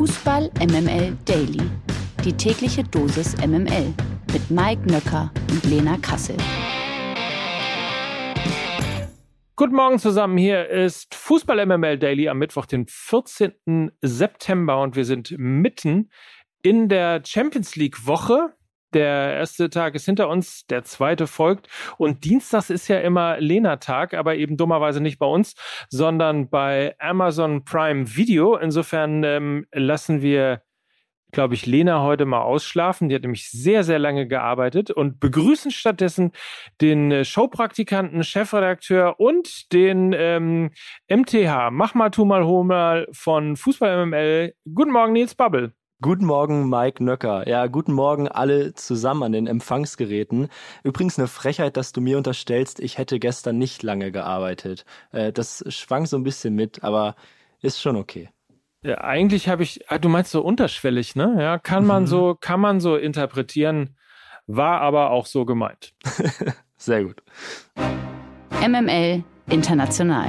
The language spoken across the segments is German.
Fußball MML Daily. Die tägliche Dosis MML mit Mike Nöcker und Lena Kassel. Guten Morgen zusammen. Hier ist Fußball MML Daily am Mittwoch, den 14. September und wir sind mitten in der Champions League Woche. Der erste Tag ist hinter uns, der zweite folgt. Und Dienstags ist ja immer Lena-Tag, aber eben dummerweise nicht bei uns, sondern bei Amazon Prime Video. Insofern ähm, lassen wir, glaube ich, Lena heute mal ausschlafen. Die hat nämlich sehr, sehr lange gearbeitet und begrüßen stattdessen den äh, Showpraktikanten, Chefredakteur und den ähm, MTH, mach mal, tu mal, hol mal von Fußball MML. Guten Morgen, Nils Bubble. Guten Morgen, Mike Nöcker. Ja, guten Morgen alle zusammen an den Empfangsgeräten. Übrigens eine Frechheit, dass du mir unterstellst, ich hätte gestern nicht lange gearbeitet. Äh, das schwang so ein bisschen mit, aber ist schon okay. Ja, eigentlich habe ich, ah, du meinst so unterschwellig, ne? Ja, kann man mhm. so, kann man so interpretieren, war aber auch so gemeint. Sehr gut. MML International.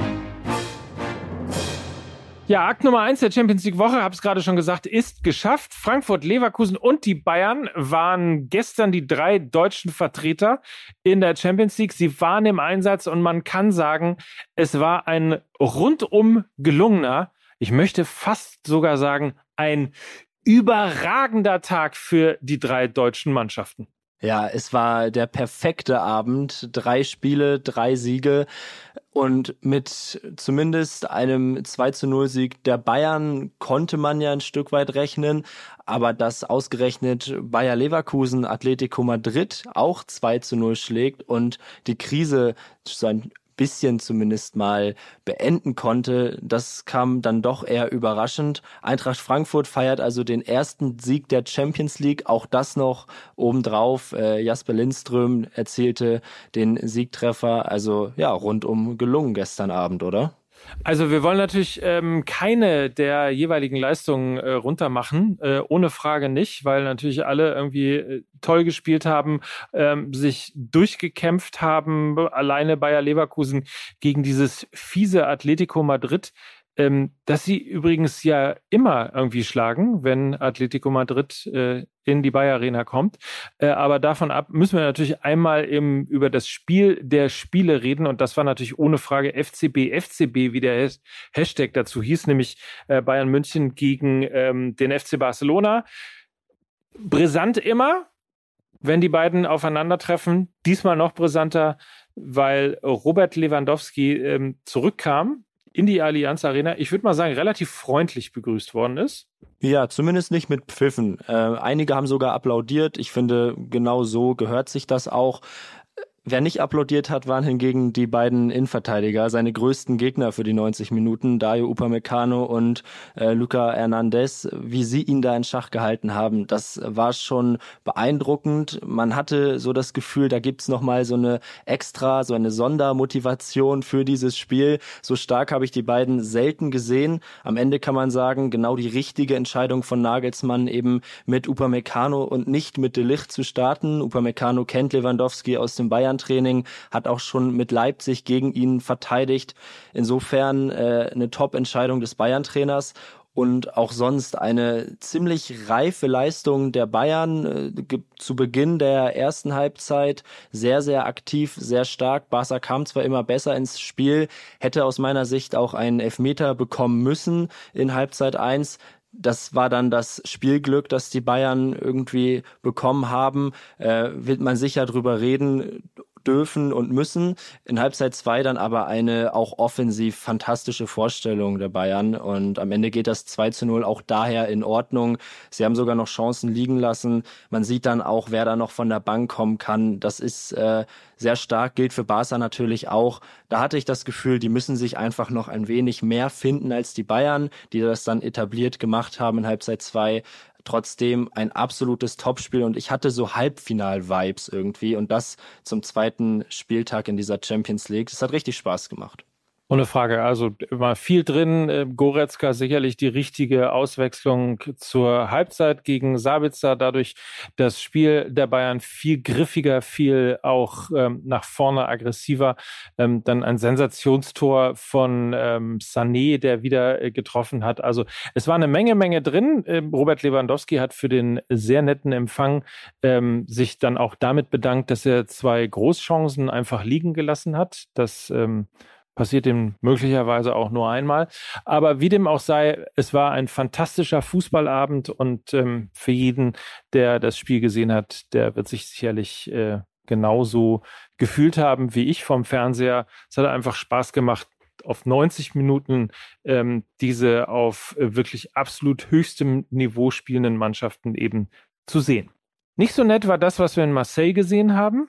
Ja, Akt Nummer eins der Champions League Woche, habe es gerade schon gesagt, ist geschafft. Frankfurt, Leverkusen und die Bayern waren gestern die drei deutschen Vertreter in der Champions League. Sie waren im Einsatz und man kann sagen, es war ein rundum gelungener, ich möchte fast sogar sagen, ein überragender Tag für die drei deutschen Mannschaften. Ja, es war der perfekte Abend. Drei Spiele, drei Siege. Und mit zumindest einem 2 zu 0 Sieg der Bayern konnte man ja ein Stück weit rechnen. Aber dass ausgerechnet Bayer Leverkusen Atletico Madrid auch 2 zu 0 schlägt und die Krise so ein bisschen zumindest mal beenden konnte. Das kam dann doch eher überraschend. Eintracht Frankfurt feiert also den ersten Sieg der Champions League. Auch das noch obendrauf. Äh, Jasper Lindström erzielte den Siegtreffer. Also ja, rundum gelungen gestern Abend, oder? Also wir wollen natürlich ähm, keine der jeweiligen Leistungen äh, runtermachen, äh, ohne Frage nicht, weil natürlich alle irgendwie äh, toll gespielt haben, ähm, sich durchgekämpft haben, alleine Bayer Leverkusen gegen dieses fiese Atletico Madrid ähm, dass sie übrigens ja immer irgendwie schlagen, wenn Atletico Madrid äh, in die Bayer Arena kommt. Äh, aber davon ab müssen wir natürlich einmal eben über das Spiel der Spiele reden. Und das war natürlich ohne Frage FCB, FCB, wie der Hashtag dazu hieß, nämlich äh, Bayern München gegen ähm, den FC Barcelona. Brisant immer, wenn die beiden aufeinandertreffen. Diesmal noch brisanter, weil Robert Lewandowski ähm, zurückkam in die Allianz Arena, ich würde mal sagen, relativ freundlich begrüßt worden ist. Ja, zumindest nicht mit Pfiffen. Äh, einige haben sogar applaudiert. Ich finde, genau so gehört sich das auch. Wer nicht applaudiert hat, waren hingegen die beiden Innenverteidiger, seine größten Gegner für die 90 Minuten, Dario Upamecano und äh, Luca Hernandez. Wie sie ihn da in Schach gehalten haben, das war schon beeindruckend. Man hatte so das Gefühl, da gibt's noch mal so eine extra, so eine Sondermotivation für dieses Spiel. So stark habe ich die beiden selten gesehen. Am Ende kann man sagen, genau die richtige Entscheidung von Nagelsmann eben mit Upamecano und nicht mit De Ligt zu starten. Upamecano kennt Lewandowski aus dem Bayern Bayern-Training, hat auch schon mit Leipzig gegen ihn verteidigt. Insofern äh, eine Top-Entscheidung des Bayern-Trainers und auch sonst eine ziemlich reife Leistung der Bayern äh, zu Beginn der ersten Halbzeit sehr sehr aktiv, sehr stark. Barca kam zwar immer besser ins Spiel, hätte aus meiner Sicht auch einen Elfmeter bekommen müssen in Halbzeit eins das war dann das Spielglück, das die Bayern irgendwie bekommen haben. Äh, wird man sicher drüber reden dürfen und müssen. In Halbzeit zwei dann aber eine auch offensiv fantastische Vorstellung der Bayern und am Ende geht das 2 zu 0 auch daher in Ordnung. Sie haben sogar noch Chancen liegen lassen. Man sieht dann auch, wer da noch von der Bank kommen kann. Das ist äh, sehr stark, gilt für Barca natürlich auch. Da hatte ich das Gefühl, die müssen sich einfach noch ein wenig mehr finden als die Bayern, die das dann etabliert gemacht haben in Halbzeit zwei trotzdem ein absolutes Topspiel und ich hatte so Halbfinal-Vibes irgendwie und das zum zweiten Spieltag in dieser Champions League. Das hat richtig Spaß gemacht. Ohne Frage. Also immer viel drin. Äh, Goretzka sicherlich die richtige Auswechslung zur Halbzeit gegen Sabitzer. Dadurch das Spiel der Bayern viel griffiger, viel auch ähm, nach vorne aggressiver. Ähm, dann ein Sensationstor von ähm, Sané, der wieder äh, getroffen hat. Also es war eine Menge, Menge drin. Ähm, Robert Lewandowski hat für den sehr netten Empfang ähm, sich dann auch damit bedankt, dass er zwei Großchancen einfach liegen gelassen hat. Das ähm, Passiert ihm möglicherweise auch nur einmal. Aber wie dem auch sei, es war ein fantastischer Fußballabend und ähm, für jeden, der das Spiel gesehen hat, der wird sich sicherlich äh, genauso gefühlt haben wie ich vom Fernseher. Es hat einfach Spaß gemacht, auf 90 Minuten ähm, diese auf äh, wirklich absolut höchstem Niveau spielenden Mannschaften eben zu sehen. Nicht so nett war das, was wir in Marseille gesehen haben.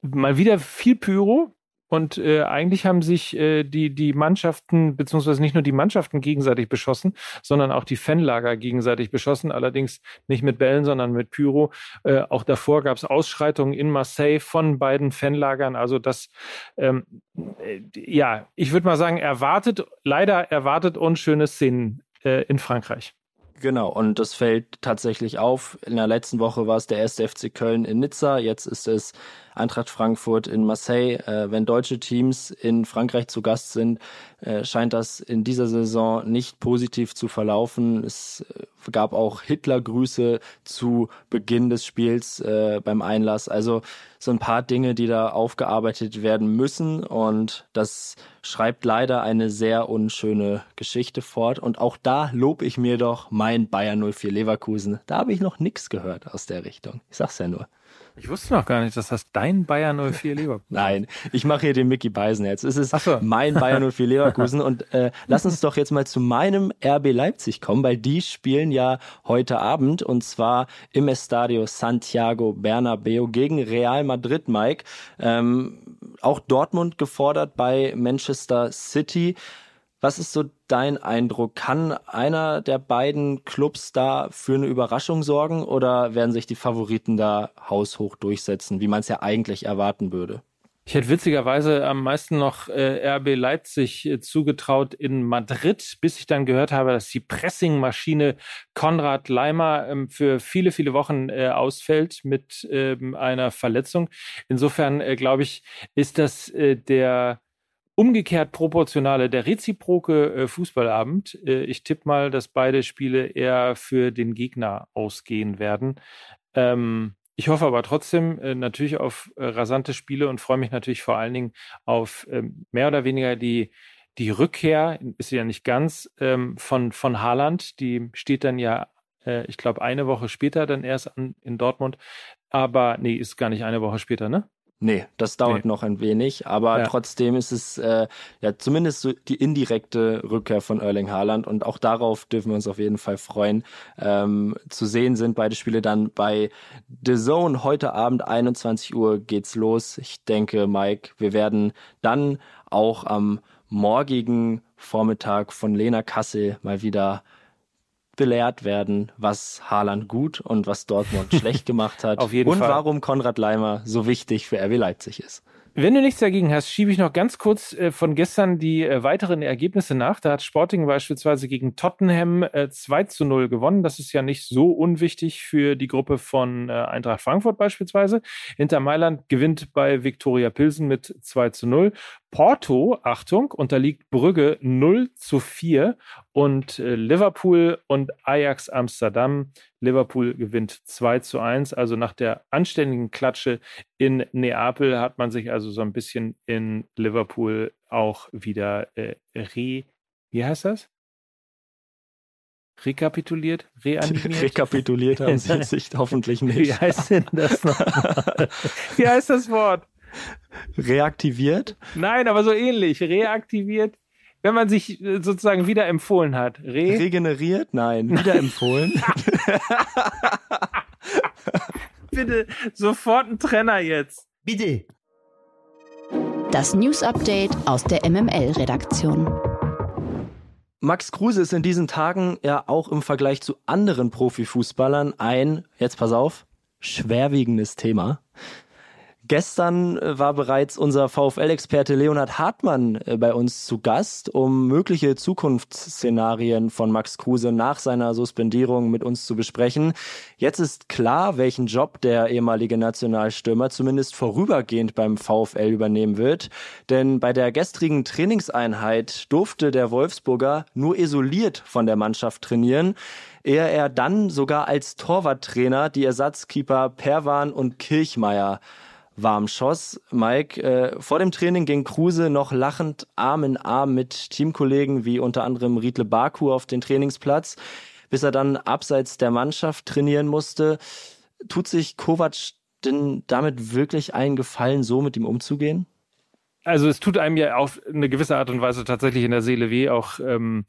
Mal wieder viel Pyro, und äh, eigentlich haben sich äh, die, die Mannschaften, beziehungsweise nicht nur die Mannschaften gegenseitig beschossen, sondern auch die Fanlager gegenseitig beschossen, allerdings nicht mit Bällen, sondern mit Pyro. Äh, auch davor gab es Ausschreitungen in Marseille von beiden Fanlagern. Also das, ähm, äh, ja, ich würde mal sagen, erwartet, leider erwartet unschöne Szenen äh, in Frankreich. Genau, und das fällt tatsächlich auf. In der letzten Woche war es der erste FC Köln in Nizza, jetzt ist es Eintracht Frankfurt in Marseille. Äh, wenn deutsche Teams in Frankreich zu Gast sind, äh, scheint das in dieser Saison nicht positiv zu verlaufen. Es äh, gab auch Hitlergrüße zu Beginn des Spiels äh, beim Einlass. Also so ein paar Dinge, die da aufgearbeitet werden müssen. Und das schreibt leider eine sehr unschöne Geschichte fort. Und auch da lobe ich mir doch mein Bayern 04 Leverkusen. Da habe ich noch nichts gehört aus der Richtung. Ich sag's ja nur. Ich wusste noch gar nicht, dass das dein Bayern 04 Leverkusen Nein, ich mache hier den Mickey Beisen jetzt. Es ist so. mein Bayern 04 Leverkusen. Und äh, lass uns doch jetzt mal zu meinem RB Leipzig kommen, weil die spielen ja heute Abend und zwar im Estadio Santiago Bernabeo gegen Real Madrid, Mike. Ähm, auch Dortmund gefordert bei Manchester City. Was ist so dein Eindruck? Kann einer der beiden Clubs da für eine Überraschung sorgen oder werden sich die Favoriten da haushoch durchsetzen, wie man es ja eigentlich erwarten würde? Ich hätte witzigerweise am meisten noch äh, RB Leipzig äh, zugetraut in Madrid, bis ich dann gehört habe, dass die Pressingmaschine Konrad Leimer ähm, für viele, viele Wochen äh, ausfällt mit ähm, einer Verletzung. Insofern äh, glaube ich, ist das äh, der umgekehrt proportionale, der reziproke äh, Fußballabend. Äh, ich tippe mal, dass beide Spiele eher für den Gegner ausgehen werden. Ähm, ich hoffe aber trotzdem äh, natürlich auf äh, rasante Spiele und freue mich natürlich vor allen Dingen auf ähm, mehr oder weniger die, die Rückkehr, ist ja nicht ganz, ähm, von, von Haaland. Die steht dann ja, äh, ich glaube, eine Woche später dann erst an, in Dortmund. Aber nee, ist gar nicht eine Woche später, ne? Nee, das dauert nee. noch ein wenig, aber ja. trotzdem ist es äh, ja zumindest so die indirekte Rückkehr von Erling Haaland und auch darauf dürfen wir uns auf jeden Fall freuen. Ähm, zu sehen sind beide Spiele dann bei The Zone. Heute Abend 21 Uhr geht's los. Ich denke, Mike, wir werden dann auch am morgigen Vormittag von Lena Kassel mal wieder belehrt werden, was Haaland gut und was Dortmund schlecht gemacht hat. Auf jeden und Fall. warum Konrad Leimer so wichtig für RB Leipzig ist. Wenn du nichts dagegen hast, schiebe ich noch ganz kurz äh, von gestern die äh, weiteren Ergebnisse nach. Da hat Sporting beispielsweise gegen Tottenham äh, 2 zu 0 gewonnen. Das ist ja nicht so unwichtig für die Gruppe von äh, Eintracht Frankfurt beispielsweise. Inter Mailand gewinnt bei Viktoria Pilsen mit 2 zu 0. Porto, Achtung, unterliegt Brügge 0 zu 4 und äh, Liverpool und Ajax Amsterdam. Liverpool gewinnt 2 zu 1. Also nach der anständigen Klatsche in Neapel hat man sich also so ein bisschen in Liverpool auch wieder äh, re, wie heißt das? Rekapituliert? Reanimiert? Rekapituliert haben sie sich hoffentlich nicht. Wie heißt denn das noch? wie heißt das Wort? Reaktiviert? Nein, aber so ähnlich. Reaktiviert. Wenn man sich äh, sozusagen wieder empfohlen hat. Re Regeneriert? Nein, wieder empfohlen. Bitte sofort ein Trenner jetzt. Bitte. Das News Update aus der MML-Redaktion. Max Kruse ist in diesen Tagen ja auch im Vergleich zu anderen Profifußballern ein, jetzt pass auf, schwerwiegendes Thema. Gestern äh, war bereits unser VfL-Experte Leonhard Hartmann äh, bei uns zu Gast, um mögliche Zukunftsszenarien von Max Kruse nach seiner Suspendierung mit uns zu besprechen. Jetzt ist klar, welchen Job der ehemalige Nationalstürmer zumindest vorübergehend beim VfL übernehmen wird. Denn bei der gestrigen Trainingseinheit durfte der Wolfsburger nur isoliert von der Mannschaft trainieren ehe er dann sogar als Torwarttrainer die Ersatzkeeper Perwan und Kirchmeier warm schoss. Mike, äh, vor dem Training ging Kruse noch lachend Arm in Arm mit Teamkollegen wie unter anderem Riedle Baku auf den Trainingsplatz, bis er dann abseits der Mannschaft trainieren musste. Tut sich Kovac denn damit wirklich einen Gefallen, so mit ihm umzugehen? Also es tut einem ja auf eine gewisse Art und Weise tatsächlich in der Seele weh, auch ähm,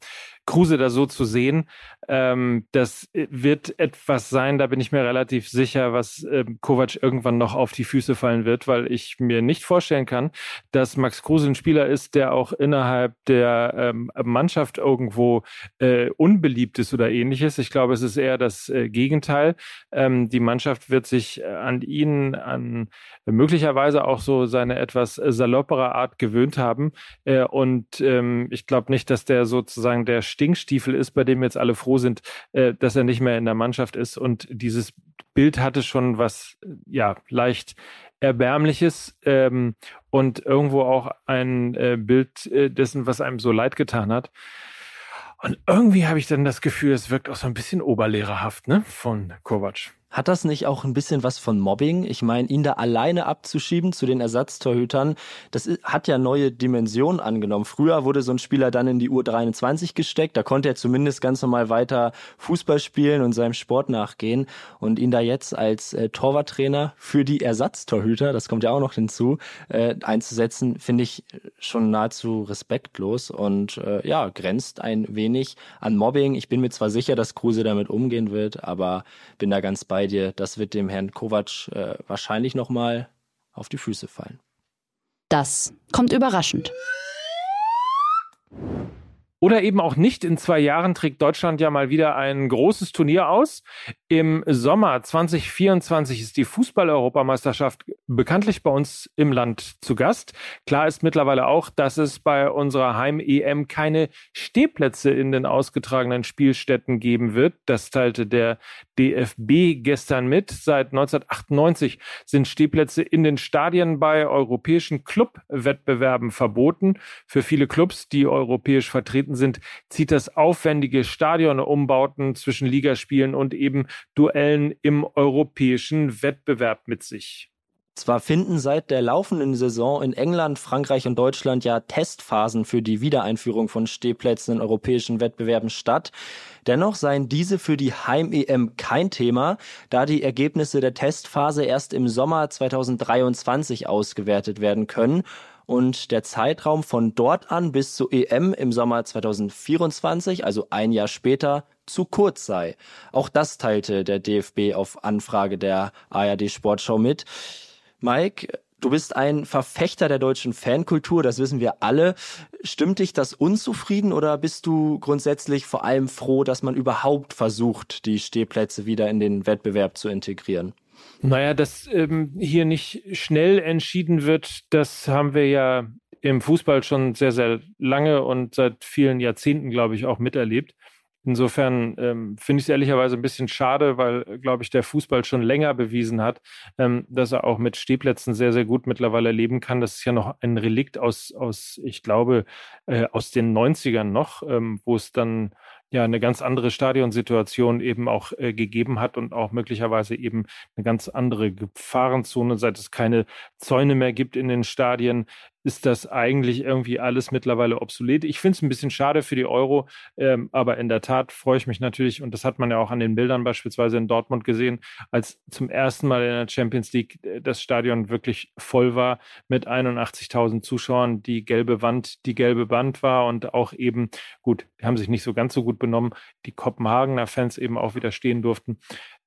Kruse da so zu sehen. Ähm, das wird etwas sein, da bin ich mir relativ sicher, was ähm, Kovac irgendwann noch auf die Füße fallen wird, weil ich mir nicht vorstellen kann, dass Max Kruse ein Spieler ist, der auch innerhalb der ähm, Mannschaft irgendwo äh, unbeliebt ist oder ähnliches. Ich glaube, es ist eher das äh, Gegenteil. Ähm, die Mannschaft wird sich an ihn, an möglicherweise auch so seine etwas saloppere Art gewöhnt haben. Äh, und ähm, ich glaube nicht, dass der sozusagen der Stinkstiefel ist, bei dem jetzt alle froh sind, äh, dass er nicht mehr in der Mannschaft ist. Und dieses Bild hatte schon was, ja, leicht Erbärmliches ähm, und irgendwo auch ein äh, Bild äh, dessen, was einem so leid getan hat. Und irgendwie habe ich dann das Gefühl, es wirkt auch so ein bisschen oberlehrerhaft, ne, von Kovac. Hat das nicht auch ein bisschen was von Mobbing? Ich meine, ihn da alleine abzuschieben zu den Ersatztorhütern, das hat ja neue Dimensionen angenommen. Früher wurde so ein Spieler dann in die U23 gesteckt, da konnte er zumindest ganz normal weiter Fußball spielen und seinem Sport nachgehen. Und ihn da jetzt als äh, Torwarttrainer für die Ersatztorhüter, das kommt ja auch noch hinzu, äh, einzusetzen, finde ich schon nahezu respektlos und äh, ja, grenzt ein wenig an Mobbing. Ich bin mir zwar sicher, dass Kruse damit umgehen wird, aber bin da ganz bei bei dir. Das wird dem Herrn Kovac äh, wahrscheinlich nochmal auf die Füße fallen. Das kommt überraschend. Oder eben auch nicht. In zwei Jahren trägt Deutschland ja mal wieder ein großes Turnier aus. Im Sommer 2024 ist die Fußball-Europameisterschaft bekanntlich bei uns im Land zu Gast. Klar ist mittlerweile auch, dass es bei unserer Heim-EM keine Stehplätze in den ausgetragenen Spielstätten geben wird. Das teilte der DFB gestern mit. Seit 1998 sind Stehplätze in den Stadien bei europäischen Clubwettbewerben verboten. Für viele Clubs, die europäisch vertreten vertreten sind, zieht das aufwendige Stadionumbauten zwischen Ligaspielen und eben Duellen im europäischen Wettbewerb mit sich. Zwar finden seit der laufenden Saison in England, Frankreich und Deutschland ja Testphasen für die Wiedereinführung von Stehplätzen in europäischen Wettbewerben statt. Dennoch seien diese für die Heim-EM kein Thema, da die Ergebnisse der Testphase erst im Sommer 2023 ausgewertet werden können und der Zeitraum von dort an bis zur EM im Sommer 2024, also ein Jahr später, zu kurz sei. Auch das teilte der DFB auf Anfrage der ARD Sportschau mit. Mike, du bist ein Verfechter der deutschen Fankultur, das wissen wir alle. Stimmt dich das unzufrieden oder bist du grundsätzlich vor allem froh, dass man überhaupt versucht, die Stehplätze wieder in den Wettbewerb zu integrieren? Naja, dass ähm, hier nicht schnell entschieden wird, das haben wir ja im Fußball schon sehr, sehr lange und seit vielen Jahrzehnten, glaube ich, auch miterlebt. Insofern ähm, finde ich es ehrlicherweise ein bisschen schade, weil, glaube ich, der Fußball schon länger bewiesen hat, ähm, dass er auch mit Stehplätzen sehr, sehr gut mittlerweile leben kann. Das ist ja noch ein Relikt aus, aus ich glaube, äh, aus den 90ern noch, ähm, wo es dann ja eine ganz andere Stadionsituation eben auch äh, gegeben hat und auch möglicherweise eben eine ganz andere Gefahrenzone, seit es keine Zäune mehr gibt in den Stadien, ist das eigentlich irgendwie alles mittlerweile obsolet. Ich finde es ein bisschen schade für die Euro, ähm, aber in der Tat freue ich mich natürlich, und das hat man ja auch an den Bildern beispielsweise in Dortmund gesehen, als zum ersten Mal in der Champions League äh, das Stadion wirklich voll war mit 81.000 Zuschauern, die gelbe Wand, die gelbe Wand war und auch eben, gut, die haben sich nicht so ganz so gut benommen, die Kopenhagener Fans eben auch wieder stehen durften.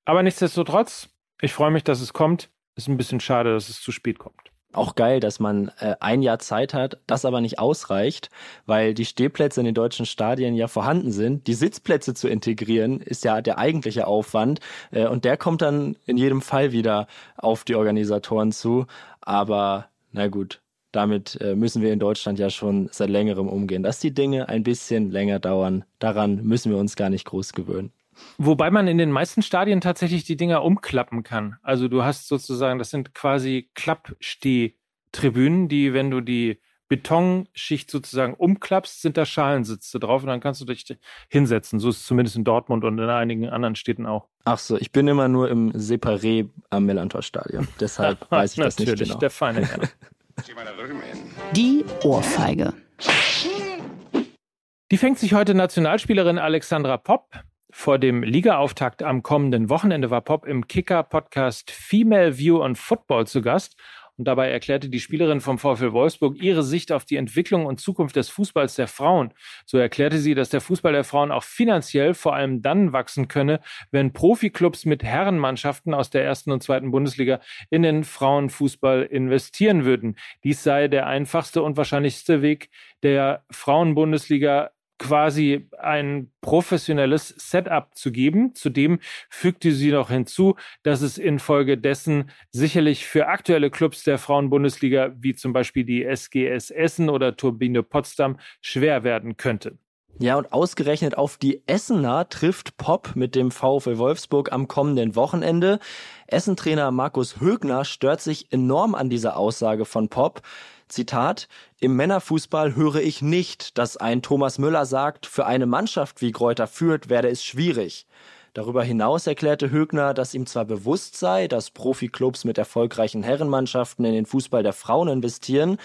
Aber nichtsdestotrotz, ich freue mich, dass es kommt. Ist ein bisschen schade, dass es zu spät kommt. Auch geil, dass man äh, ein Jahr Zeit hat, das aber nicht ausreicht, weil die Stehplätze in den deutschen Stadien ja vorhanden sind. Die Sitzplätze zu integrieren ist ja der eigentliche Aufwand äh, und der kommt dann in jedem Fall wieder auf die Organisatoren zu. Aber na gut, damit äh, müssen wir in Deutschland ja schon seit längerem umgehen. Dass die Dinge ein bisschen länger dauern, daran müssen wir uns gar nicht groß gewöhnen. Wobei man in den meisten Stadien tatsächlich die Dinger umklappen kann. Also du hast sozusagen, das sind quasi Klappstehtribünen, die, wenn du die Betonschicht sozusagen umklappst, sind da Schalensitze drauf und dann kannst du dich hinsetzen. So ist es zumindest in Dortmund und in einigen anderen Städten auch. Ach so, ich bin immer nur im Separé am Millantor-Stadion. Deshalb weiß ich das nicht genau. der feine Herr. Die Ohrfeige. Die fängt sich heute Nationalspielerin Alexandra Popp vor dem Ligaauftakt am kommenden Wochenende war Pop im Kicker-Podcast Female View on Football zu Gast. Und dabei erklärte die Spielerin vom VfL Wolfsburg ihre Sicht auf die Entwicklung und Zukunft des Fußballs der Frauen. So erklärte sie, dass der Fußball der Frauen auch finanziell vor allem dann wachsen könne, wenn Profiklubs mit Herrenmannschaften aus der ersten und zweiten Bundesliga in den Frauenfußball investieren würden. Dies sei der einfachste und wahrscheinlichste Weg der Frauenbundesliga quasi ein professionelles Setup zu geben. Zudem fügte sie noch hinzu, dass es infolgedessen sicherlich für aktuelle Clubs der Frauenbundesliga, wie zum Beispiel die SGS Essen oder Turbine Potsdam, schwer werden könnte. Ja, und ausgerechnet auf die Essener trifft Pop mit dem VfL Wolfsburg am kommenden Wochenende. Essentrainer Markus Högner stört sich enorm an dieser Aussage von Pop. Zitat, im Männerfußball höre ich nicht, dass ein Thomas Müller sagt, für eine Mannschaft wie Kräuter führt, werde es schwierig. Darüber hinaus erklärte Högner, dass ihm zwar bewusst sei, dass Profiklubs mit erfolgreichen Herrenmannschaften in den Fußball der Frauen investieren,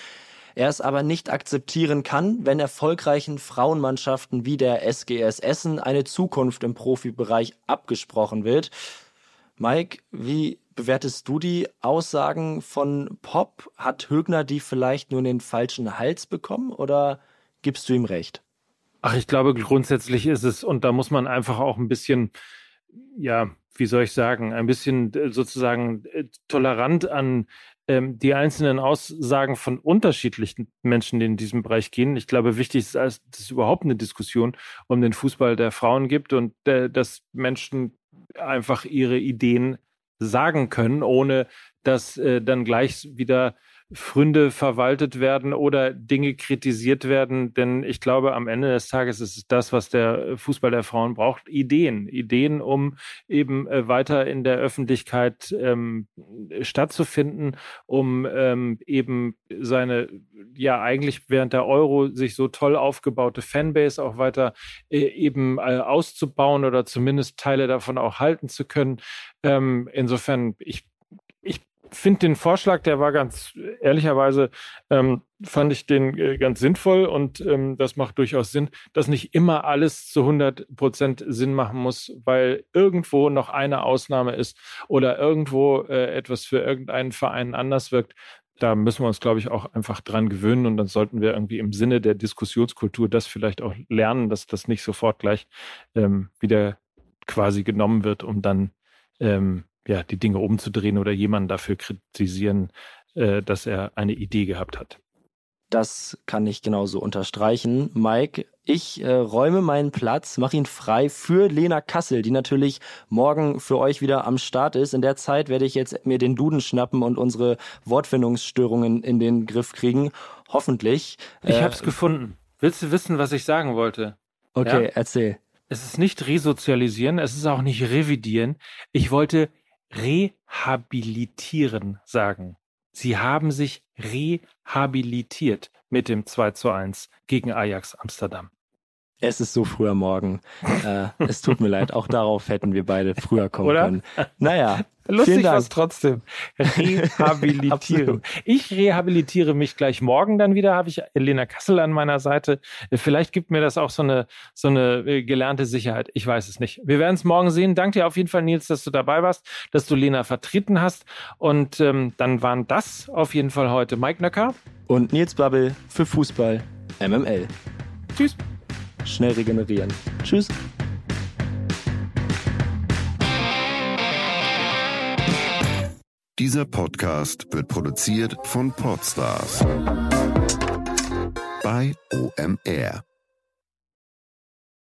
er es aber nicht akzeptieren kann, wenn erfolgreichen Frauenmannschaften wie der SGS Essen eine Zukunft im Profibereich abgesprochen wird. Mike, wie bewertest du die Aussagen von Pop? Hat Högner die vielleicht nur in den falschen Hals bekommen oder gibst du ihm recht? Ach, ich glaube, grundsätzlich ist es, und da muss man einfach auch ein bisschen, ja, wie soll ich sagen, ein bisschen sozusagen äh, tolerant an ähm, die einzelnen Aussagen von unterschiedlichen Menschen, die in diesem Bereich gehen. Ich glaube, wichtig ist, dass es überhaupt eine Diskussion um den Fußball der Frauen gibt und äh, dass Menschen einfach ihre Ideen sagen können, ohne dass äh, dann gleich wieder Fründe verwaltet werden oder Dinge kritisiert werden. Denn ich glaube, am Ende des Tages ist es das, was der Fußball der Frauen braucht. Ideen. Ideen, um eben äh, weiter in der Öffentlichkeit ähm, stattzufinden, um ähm, eben seine, ja, eigentlich während der Euro sich so toll aufgebaute Fanbase auch weiter äh, eben äh, auszubauen oder zumindest Teile davon auch halten zu können. Ähm, insofern, ich finde den Vorschlag, der war ganz ehrlicherweise, ähm, fand ich den äh, ganz sinnvoll und ähm, das macht durchaus Sinn, dass nicht immer alles zu 100 Prozent Sinn machen muss, weil irgendwo noch eine Ausnahme ist oder irgendwo äh, etwas für irgendeinen Verein anders wirkt. Da müssen wir uns, glaube ich, auch einfach dran gewöhnen und dann sollten wir irgendwie im Sinne der Diskussionskultur das vielleicht auch lernen, dass das nicht sofort gleich ähm, wieder quasi genommen wird, um dann ähm, ja, die Dinge umzudrehen oder jemanden dafür kritisieren, äh, dass er eine Idee gehabt hat. Das kann ich genauso unterstreichen. Mike, ich äh, räume meinen Platz, mache ihn frei für Lena Kassel, die natürlich morgen für euch wieder am Start ist. In der Zeit werde ich jetzt mir den Duden schnappen und unsere Wortfindungsstörungen in den Griff kriegen. Hoffentlich. Ich äh, habe es gefunden. Willst du wissen, was ich sagen wollte? Okay, ja? erzähl. Es ist nicht resozialisieren, es ist auch nicht revidieren. Ich wollte rehabilitieren sagen. Sie haben sich rehabilitiert mit dem 2 zu 1 gegen Ajax Amsterdam. Es ist so früher Morgen. äh, es tut mir leid, auch darauf hätten wir beide früher kommen Oder? können. Naja. Lustig was trotzdem. Rehabilitieren. ich rehabilitiere mich gleich morgen dann wieder, habe ich Elena Kassel an meiner Seite. Vielleicht gibt mir das auch so eine, so eine äh, gelernte Sicherheit. Ich weiß es nicht. Wir werden es morgen sehen. Danke dir auf jeden Fall, Nils, dass du dabei warst, dass du Lena vertreten hast. Und ähm, dann waren das auf jeden Fall heute Mike Nöcker und Nils Babbel für Fußball MML. Tschüss schnell regenerieren. Tschüss. Dieser Podcast wird produziert von Podstars bei OMR.